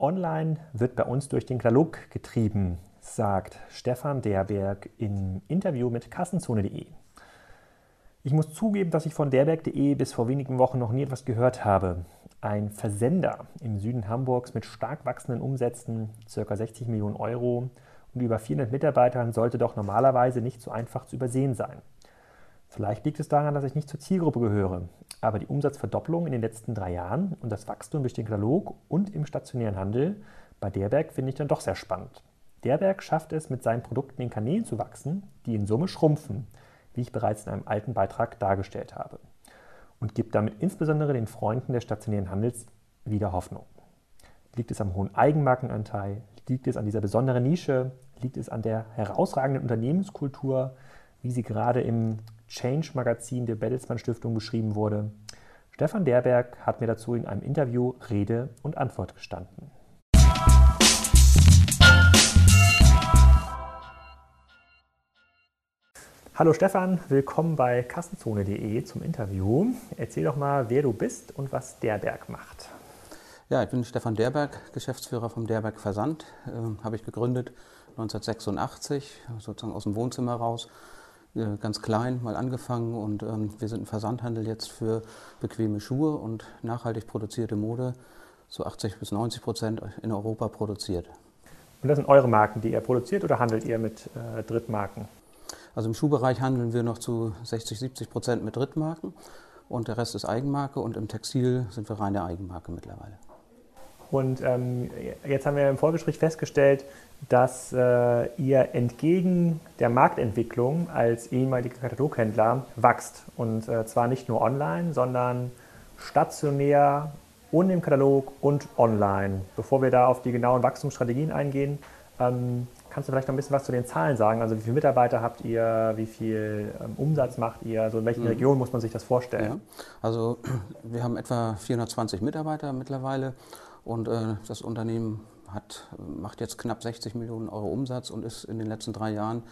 Online wird bei uns durch den Katalog getrieben, sagt Stefan Derberg im Interview mit Kassenzone.de. Ich muss zugeben, dass ich von derberg.de bis vor wenigen Wochen noch nie etwas gehört habe. Ein Versender im Süden Hamburgs mit stark wachsenden Umsätzen, ca. 60 Millionen Euro und über 400 Mitarbeitern sollte doch normalerweise nicht so einfach zu übersehen sein. Vielleicht liegt es daran, dass ich nicht zur Zielgruppe gehöre, aber die Umsatzverdopplung in den letzten drei Jahren und das Wachstum durch den Katalog und im stationären Handel bei Derberg finde ich dann doch sehr spannend. Derberg schafft es, mit seinen Produkten in Kanälen zu wachsen, die in Summe schrumpfen, wie ich bereits in einem alten Beitrag dargestellt habe, und gibt damit insbesondere den Freunden des stationären Handels wieder Hoffnung. Liegt es am hohen Eigenmarkenanteil? Liegt es an dieser besonderen Nische? Liegt es an der herausragenden Unternehmenskultur, wie sie gerade im Change-Magazin der Bertelsmann Stiftung beschrieben wurde. Stefan Derberg hat mir dazu in einem Interview Rede und Antwort gestanden. Hallo Stefan, willkommen bei Kassenzone.de zum Interview. Erzähl doch mal, wer du bist und was Derberg macht. Ja, ich bin Stefan Derberg, Geschäftsführer vom Derberg Versand. Äh, Habe ich gegründet 1986, sozusagen aus dem Wohnzimmer raus ganz klein mal angefangen und ähm, wir sind ein Versandhandel jetzt für bequeme Schuhe und nachhaltig produzierte Mode, so 80 bis 90 Prozent in Europa produziert. Und das sind eure Marken, die ihr produziert oder handelt ihr mit äh, Drittmarken? Also im Schuhbereich handeln wir noch zu 60, 70 Prozent mit Drittmarken und der Rest ist Eigenmarke und im Textil sind wir reine Eigenmarke mittlerweile. Und ähm, jetzt haben wir im Vorgespräch festgestellt, dass äh, ihr entgegen der Marktentwicklung als ehemaliger Kataloghändler wächst. Und äh, zwar nicht nur online, sondern stationär und im Katalog und online. Bevor wir da auf die genauen Wachstumsstrategien eingehen, ähm, kannst du vielleicht noch ein bisschen was zu den Zahlen sagen? Also wie viele Mitarbeiter habt ihr, wie viel ähm, Umsatz macht ihr, also in welchen mhm. Regionen muss man sich das vorstellen? Ja. Also wir haben etwa 420 Mitarbeiter mittlerweile und äh, das Unternehmen hat, macht jetzt knapp 60 Millionen Euro Umsatz und ist in den letzten drei Jahren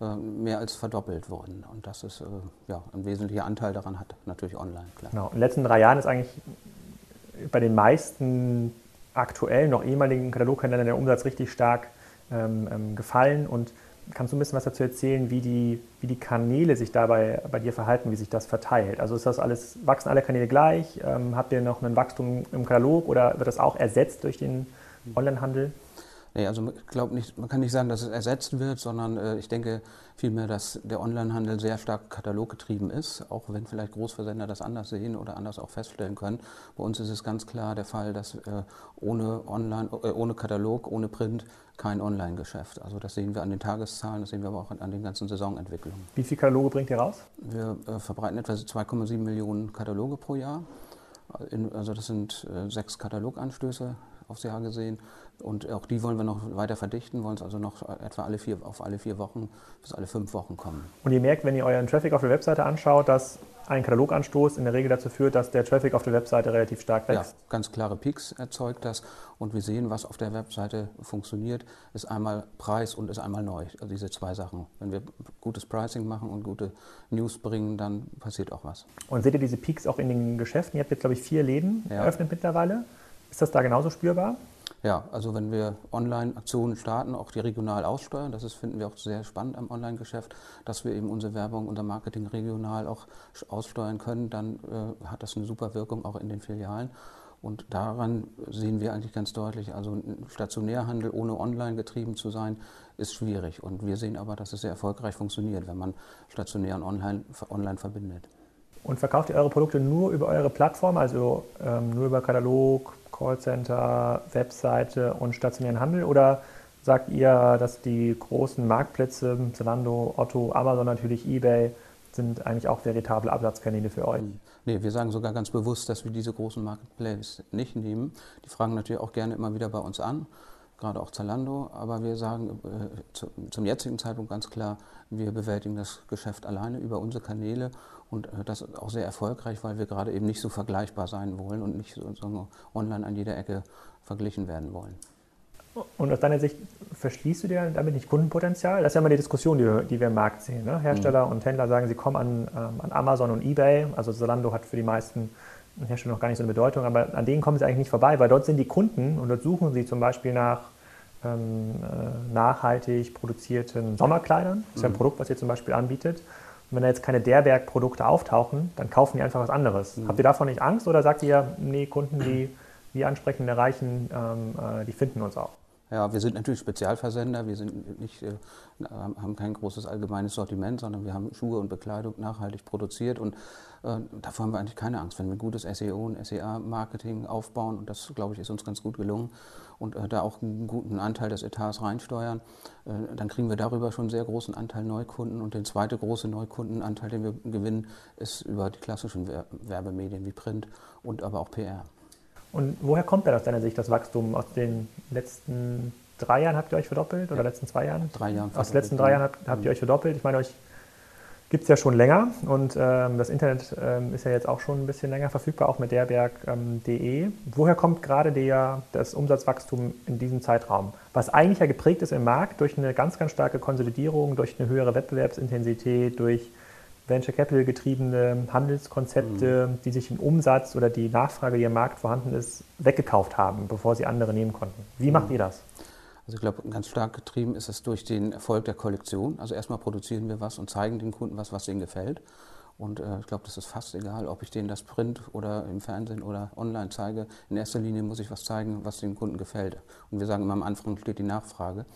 äh, mehr als verdoppelt worden. Und das ist äh, ja, ein wesentlicher Anteil daran hat natürlich online. Klar. Genau. In den letzten drei Jahren ist eigentlich bei den meisten aktuellen, noch ehemaligen Kataloghändlern der Umsatz richtig stark ähm, ähm, gefallen. Und kannst du ein bisschen was dazu erzählen, wie die, wie die Kanäle sich dabei bei dir verhalten, wie sich das verteilt? Also ist das alles, wachsen alle Kanäle gleich? Ähm, habt ihr noch ein Wachstum im Katalog oder wird das auch ersetzt durch den Onlinehandel? Nee, also ich glaube nicht, man kann nicht sagen, dass es ersetzt wird, sondern äh, ich denke vielmehr, dass der Onlinehandel sehr stark kataloggetrieben ist, auch wenn vielleicht Großversender das anders sehen oder anders auch feststellen können. Bei uns ist es ganz klar der Fall, dass äh, ohne Online, äh, ohne Katalog, ohne Print kein Online-Geschäft. Also das sehen wir an den Tageszahlen, das sehen wir aber auch an, an den ganzen Saisonentwicklungen. Wie viele Kataloge bringt ihr raus? Wir äh, verbreiten etwa 2,7 Millionen Kataloge pro Jahr. In, also das sind äh, sechs Kataloganstöße aufs Jahr gesehen. Und auch die wollen wir noch weiter verdichten, wollen es also noch etwa alle vier, auf alle vier Wochen bis alle fünf Wochen kommen. Und ihr merkt, wenn ihr euren Traffic auf der Webseite anschaut, dass ein Kataloganstoß in der Regel dazu führt, dass der Traffic auf der Webseite relativ stark wächst. Ja, ganz klare Peaks erzeugt das und wir sehen, was auf der Webseite funktioniert, ist einmal Preis und ist einmal neu. Also diese zwei Sachen. Wenn wir gutes Pricing machen und gute News bringen, dann passiert auch was. Und seht ihr diese Peaks auch in den Geschäften? Ihr habt jetzt, glaube ich, vier Läden ja. eröffnet mittlerweile. Ist das da genauso spürbar? Ja, also wenn wir Online-Aktionen starten, auch die regional aussteuern, das ist, finden wir auch sehr spannend am Online-Geschäft, dass wir eben unsere Werbung, unser Marketing regional auch aussteuern können, dann äh, hat das eine super Wirkung auch in den Filialen. Und daran sehen wir eigentlich ganz deutlich, also ein Stationärhandel ohne online getrieben zu sein, ist schwierig. Und wir sehen aber, dass es sehr erfolgreich funktioniert, wenn man stationär und online, online verbindet. Und verkauft ihr eure Produkte nur über eure Plattform, also ähm, nur über Katalog, Callcenter, Webseite und stationären Handel? Oder sagt ihr, dass die großen Marktplätze, Zalando, Otto, Amazon natürlich, eBay, sind eigentlich auch veritable Absatzkanäle für euch? Nee, wir sagen sogar ganz bewusst, dass wir diese großen Marketplaces nicht nehmen. Die fragen natürlich auch gerne immer wieder bei uns an, gerade auch Zalando. Aber wir sagen äh, zu, zum jetzigen Zeitpunkt ganz klar, wir bewältigen das Geschäft alleine über unsere Kanäle und äh, das ist auch sehr erfolgreich, weil wir gerade eben nicht so vergleichbar sein wollen und nicht so, online an jeder Ecke verglichen werden wollen. Und aus deiner Sicht verschließt du dir damit nicht Kundenpotenzial? Das ist ja immer die Diskussion, die wir, die wir im Markt sehen. Ne? Hersteller mhm. und Händler sagen, sie kommen an, ähm, an Amazon und eBay. Also Zalando hat für die meisten Hersteller noch gar nicht so eine Bedeutung, aber an denen kommen sie eigentlich nicht vorbei, weil dort sind die Kunden und dort suchen sie zum Beispiel nach ähm, äh, nachhaltig produzierten Sommerkleidern. Das ist ja ein mhm. Produkt, was ihr zum Beispiel anbietet. Wenn da jetzt keine Derberg-Produkte auftauchen, dann kaufen die einfach was anderes. Mhm. Habt ihr davon nicht Angst oder sagt ihr, nee, Kunden, die wir ansprechen, erreichen, ähm, äh, die finden uns auch? Ja, wir sind natürlich Spezialversender. Wir sind nicht, äh, haben kein großes allgemeines Sortiment, sondern wir haben Schuhe und Bekleidung nachhaltig produziert. Und äh, davor haben wir eigentlich keine Angst. Wenn wir gutes SEO und SEA-Marketing aufbauen, und das, glaube ich, ist uns ganz gut gelungen, und äh, da auch einen guten Anteil des Etats reinsteuern, äh, dann kriegen wir darüber schon einen sehr großen Anteil Neukunden. Und der zweite große Neukundenanteil, den wir gewinnen, ist über die klassischen Werbemedien wie Print und aber auch PR. Und woher kommt denn aus deiner Sicht das Wachstum? Aus den letzten drei Jahren habt ihr euch verdoppelt oder letzten zwei Jahren? Drei Jahren. Aus den letzten drei Jahren habt, habt ihr euch verdoppelt. Ich meine, euch gibt es ja schon länger und ähm, das Internet ähm, ist ja jetzt auch schon ein bisschen länger verfügbar, auch mit derberg.de. Ähm, Woher kommt gerade der, das Umsatzwachstum in diesem Zeitraum? Was eigentlich ja geprägt ist im Markt durch eine ganz, ganz starke Konsolidierung, durch eine höhere Wettbewerbsintensität, durch Venture Capital getriebene Handelskonzepte, mhm. die sich den Umsatz oder die Nachfrage, die im Markt vorhanden ist, weggekauft haben, bevor sie andere nehmen konnten. Wie mhm. macht ihr das? Also ich glaube, ganz stark getrieben ist es durch den Erfolg der Kollektion. Also erstmal produzieren wir was und zeigen den Kunden was, was ihnen gefällt. Und äh, ich glaube, das ist fast egal, ob ich denen das Print oder im Fernsehen oder online zeige. In erster Linie muss ich was zeigen, was den Kunden gefällt. Und wir sagen immer, am Anfang steht die Nachfrage.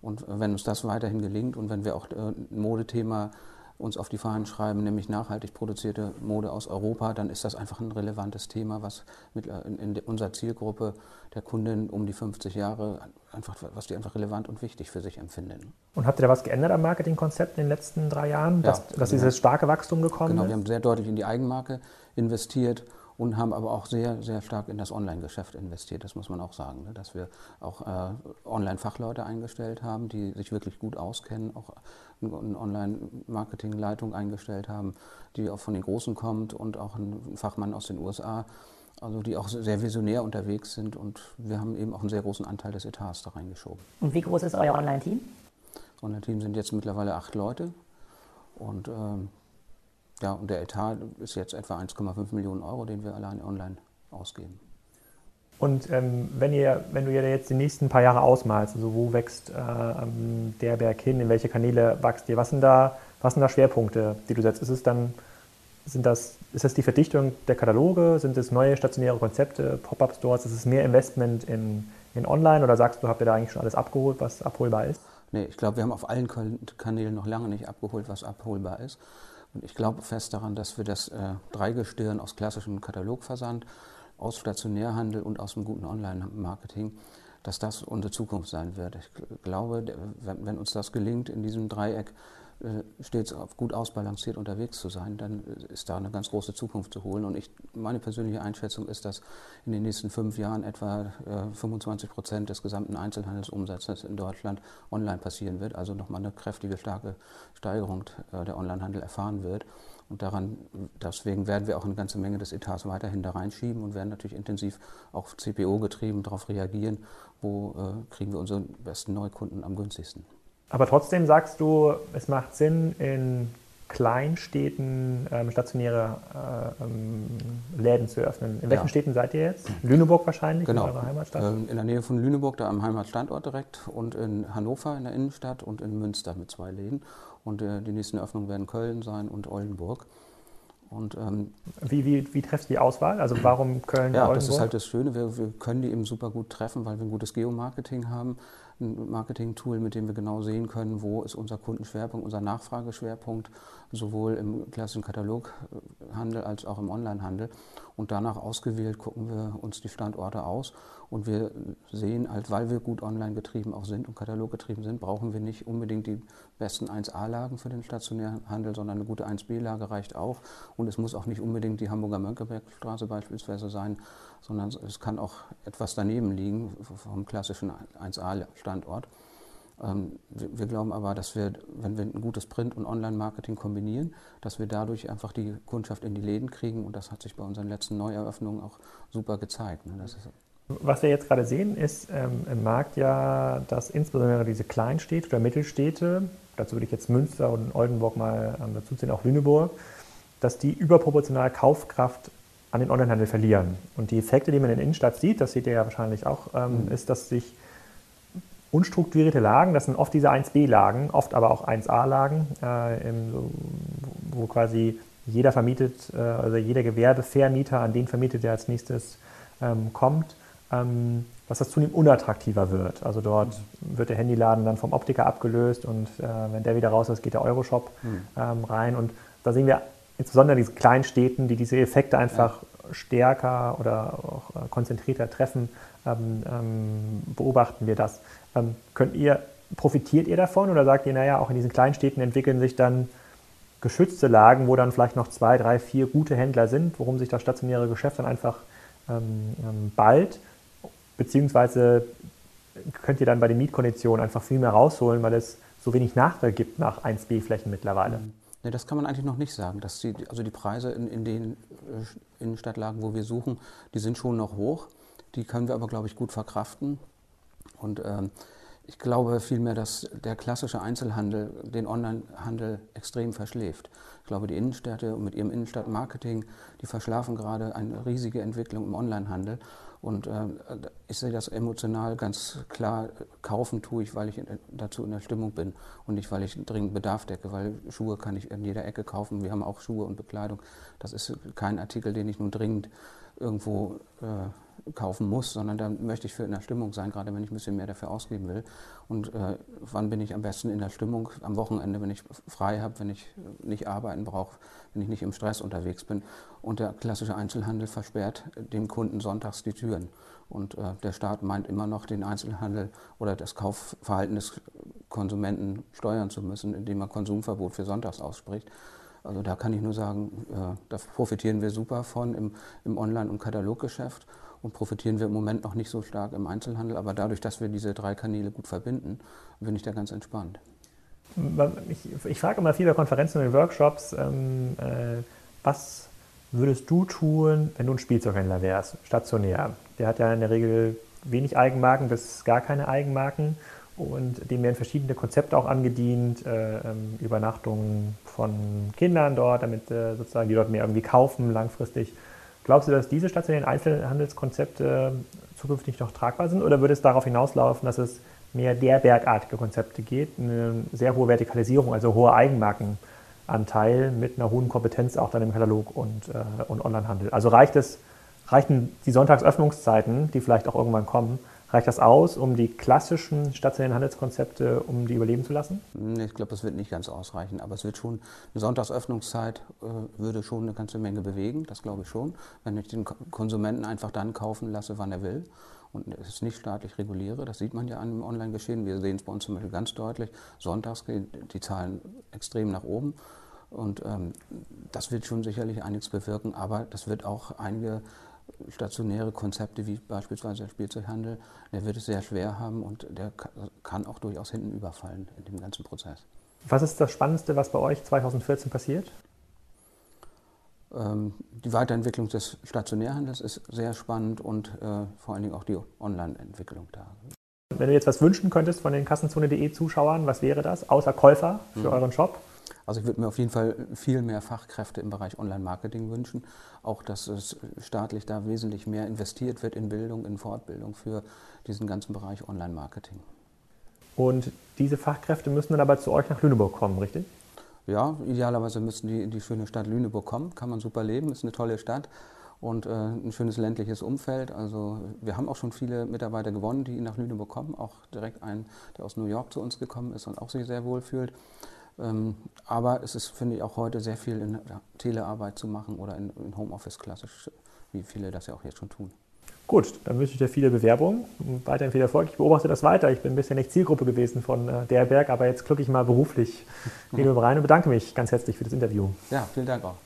Und äh, wenn uns das weiterhin gelingt und wenn wir auch äh, ein Modethema uns auf die Fahnen schreiben, nämlich nachhaltig produzierte Mode aus Europa, dann ist das einfach ein relevantes Thema, was mit, äh, in, in unserer Zielgruppe der Kunden um die 50 Jahre einfach, was die einfach relevant und wichtig für sich empfinden. Und habt ihr da was geändert am Marketingkonzept in den letzten drei Jahren, dass, ja, dass dieses starke Wachstum gekommen genau, ist? Genau, wir haben sehr deutlich in die Eigenmarke investiert und haben aber auch sehr, sehr stark in das Online-Geschäft investiert. Das muss man auch sagen, ne? dass wir auch äh, Online-Fachleute eingestellt haben, die sich wirklich gut auskennen, auch eine Online-Marketing-Leitung eingestellt haben, die auch von den Großen kommt und auch ein Fachmann aus den USA, also die auch sehr visionär unterwegs sind und wir haben eben auch einen sehr großen Anteil des Etats da reingeschoben. Und wie groß ist euer Online-Team? Das Online-Team sind jetzt mittlerweile acht Leute und ähm, ja, und der Etat ist jetzt etwa 1,5 Millionen Euro, den wir allein online ausgeben. Und ähm, wenn, ihr, wenn du dir jetzt die nächsten paar Jahre ausmalst, also wo wächst äh, ähm, der Berg hin, in welche Kanäle wächst ihr, was sind, da, was sind da Schwerpunkte, die du setzt? Ist es dann, sind das, ist das die Verdichtung der Kataloge, sind es neue stationäre Konzepte, Pop-Up-Stores, ist es mehr Investment in, in Online oder sagst du, habt ihr da eigentlich schon alles abgeholt, was abholbar ist? Nee, ich glaube, wir haben auf allen Kanälen noch lange nicht abgeholt, was abholbar ist. Ich glaube fest daran, dass wir das äh, Dreigestirn aus klassischem Katalogversand, aus Stationärhandel und aus dem guten Online-Marketing, dass das unsere Zukunft sein wird. Ich glaube, wenn uns das gelingt, in diesem Dreieck stets gut ausbalanciert unterwegs zu sein, dann ist da eine ganz große Zukunft zu holen. Und ich, meine persönliche Einschätzung ist, dass in den nächsten fünf Jahren etwa 25 äh, Prozent des gesamten Einzelhandelsumsatzes in Deutschland online passieren wird, also nochmal eine kräftige, starke Steigerung äh, der Onlinehandel erfahren wird. Und daran, deswegen werden wir auch eine ganze Menge des Etats weiterhin da reinschieben und werden natürlich intensiv auch CPO getrieben darauf reagieren, wo äh, kriegen wir unsere besten Neukunden am günstigsten. Aber trotzdem sagst du, es macht Sinn, in Kleinstädten ähm, stationäre äh, ähm, Läden zu öffnen. In welchen ja. Städten seid ihr jetzt? Lüneburg wahrscheinlich, genau. in eurer Heimatstadt? Ähm, in der Nähe von Lüneburg, da am Heimatstandort direkt und in Hannover in der Innenstadt und in Münster mit zwei Läden. Und äh, die nächsten Öffnungen werden Köln sein und Oldenburg. Und, ähm, wie, wie, wie treffst du die Auswahl? Also warum Köln? Ja, Oldenburg? das ist halt das Schöne. Wir, wir können die eben super gut treffen, weil wir ein gutes Geomarketing haben ein Marketing-Tool, mit dem wir genau sehen können, wo ist unser Kundenschwerpunkt, unser Nachfrageschwerpunkt, sowohl im klassischen Kataloghandel als auch im Onlinehandel. Und danach ausgewählt gucken wir uns die Standorte aus und wir sehen halt, weil wir gut online getrieben auch sind und kataloggetrieben sind, brauchen wir nicht unbedingt die besten 1A-Lagen für den stationären Handel, sondern eine gute 1B-Lage reicht auch. Und es muss auch nicht unbedingt die Hamburger Mönckebergstraße beispielsweise sein, sondern es kann auch etwas daneben liegen vom klassischen 1A-Standort. Ähm, wir glauben aber, dass wir, wenn wir ein gutes Print- und Online-Marketing kombinieren, dass wir dadurch einfach die Kundschaft in die Läden kriegen und das hat sich bei unseren letzten Neueröffnungen auch super gezeigt. Ne? Was wir jetzt gerade sehen, ist ähm, im Markt ja, dass insbesondere diese Kleinstädte oder Mittelstädte, dazu würde ich jetzt Münster und Oldenburg mal ähm, dazu ziehen, auch Lüneburg, dass die überproportional Kaufkraft an den Onlinehandel verlieren. Und die Effekte, die man in der Innenstadt sieht, das seht ihr ja wahrscheinlich auch, ähm, mhm. ist, dass sich unstrukturierte Lagen, das sind oft diese 1b-Lagen, oft aber auch 1a-Lagen, äh, wo quasi jeder vermietet, äh, also jeder Gewerbevermieter an den vermietet, der als nächstes ähm, kommt, ähm, dass das zunehmend unattraktiver wird. Also dort mhm. wird der Handyladen dann vom Optiker abgelöst und äh, wenn der wieder raus ist, geht der Euroshop mhm. ähm, rein. Und da sehen wir insbesondere in diesen kleinen Städten, die diese Effekte einfach ja. stärker oder auch äh, konzentrierter treffen, ähm, ähm, beobachten wir das. Ähm, könnt ihr, profitiert ihr davon oder sagt ihr, naja, auch in diesen kleinen Städten entwickeln sich dann geschützte Lagen, wo dann vielleicht noch zwei, drei, vier gute Händler sind, worum sich das stationäre Geschäft dann einfach ähm, ähm, bald, beziehungsweise könnt ihr dann bei den Mietkonditionen einfach viel mehr rausholen, weil es so wenig Nachfrage gibt nach 1B-Flächen mittlerweile. Mhm. Nee, das kann man eigentlich noch nicht sagen. Dass die, also die Preise in, in den äh, Innenstadtlagen, wo wir suchen, die sind schon noch hoch. Die können wir aber, glaube ich, gut verkraften. Und ähm, ich glaube vielmehr, dass der klassische Einzelhandel den Onlinehandel extrem verschläft. Ich glaube, die Innenstädte mit ihrem Innenstadtmarketing, die verschlafen gerade eine riesige Entwicklung im Onlinehandel. Und äh, ich sehe das emotional ganz klar, kaufen tue ich, weil ich dazu in der Stimmung bin und nicht, weil ich dringend Bedarf decke, weil Schuhe kann ich in jeder Ecke kaufen. Wir haben auch Schuhe und Bekleidung. Das ist kein Artikel, den ich nun dringend irgendwo äh, kaufen muss, sondern da möchte ich für in der Stimmung sein, gerade wenn ich ein bisschen mehr dafür ausgeben will. Und äh, wann bin ich am besten in der Stimmung? Am Wochenende, wenn ich frei habe, wenn ich nicht arbeiten brauche, wenn ich nicht im Stress unterwegs bin. Und der klassische Einzelhandel versperrt dem Kunden sonntags die Türen. Und äh, der Staat meint immer noch, den Einzelhandel oder das Kaufverhalten des Konsumenten steuern zu müssen, indem er Konsumverbot für sonntags ausspricht. Also da kann ich nur sagen, äh, da profitieren wir super von im, im Online- und Kataloggeschäft und profitieren wir im Moment noch nicht so stark im Einzelhandel. Aber dadurch, dass wir diese drei Kanäle gut verbinden, bin ich da ganz entspannt. Ich, ich frage immer viel bei Konferenzen und Workshops, ähm, äh, was würdest du tun, wenn du ein Spielzeughändler wärst, stationär? Der hat ja in der Regel wenig Eigenmarken bis gar keine Eigenmarken und dem werden verschiedene Konzepte auch angedient, äh, ähm, Übernachtungen von Kindern dort, damit äh, sozusagen die dort mehr irgendwie kaufen langfristig. Glaubst du, dass diese stationären Einzelhandelskonzepte zukünftig noch tragbar sind oder würde es darauf hinauslaufen, dass es mehr der bergartige Konzepte geht, eine sehr hohe Vertikalisierung, also hoher Eigenmarkenanteil mit einer hohen Kompetenz auch dann im Katalog und, äh, und Onlinehandel? Also reicht es, reichen die Sonntagsöffnungszeiten, die vielleicht auch irgendwann kommen, Reicht das aus, um die klassischen stationären Handelskonzepte, um die überleben zu lassen? Ich glaube, das wird nicht ganz ausreichen, aber es wird schon, eine Sonntagsöffnungszeit äh, würde schon eine ganze Menge bewegen, das glaube ich schon, wenn ich den Konsumenten einfach dann kaufen lasse, wann er will und es nicht staatlich reguliere. Das sieht man ja an dem Online-Geschehen. Wir sehen es bei uns zum Beispiel ganz deutlich. Sonntags gehen die Zahlen extrem nach oben. Und ähm, das wird schon sicherlich einiges bewirken, aber das wird auch einige stationäre Konzepte wie beispielsweise der Spielzeughandel, der wird es sehr schwer haben und der kann auch durchaus hinten überfallen in dem ganzen Prozess. Was ist das Spannendste, was bei euch 2014 passiert? Ähm, die Weiterentwicklung des Stationärhandels ist sehr spannend und äh, vor allen Dingen auch die Online-Entwicklung da. Wenn du jetzt was wünschen könntest von den Kassenzone.de Zuschauern, was wäre das, außer Käufer für mhm. euren Shop? Also ich würde mir auf jeden Fall viel mehr Fachkräfte im Bereich Online-Marketing wünschen. Auch, dass es staatlich da wesentlich mehr investiert wird in Bildung, in Fortbildung für diesen ganzen Bereich Online-Marketing. Und diese Fachkräfte müssen dann aber zu euch nach Lüneburg kommen, richtig? Ja, idealerweise müssen die in die schöne Stadt Lüneburg kommen. Kann man super leben, ist eine tolle Stadt und äh, ein schönes ländliches Umfeld. Also wir haben auch schon viele Mitarbeiter gewonnen, die nach Lüneburg kommen. Auch direkt einen, der aus New York zu uns gekommen ist und auch sich sehr wohl fühlt. Ähm, aber es ist, finde ich, auch heute sehr viel in Telearbeit zu machen oder in, in Homeoffice klassisch, wie viele das ja auch jetzt schon tun. Gut, dann wünsche ich dir viele Bewerbungen und weiterhin viel Erfolg. Ich beobachte das weiter. Ich bin ein bisschen nicht Zielgruppe gewesen von äh, der Berg, aber jetzt klicke ich mal beruflich mhm. rein und bedanke mich ganz herzlich für das Interview. Ja, vielen Dank auch.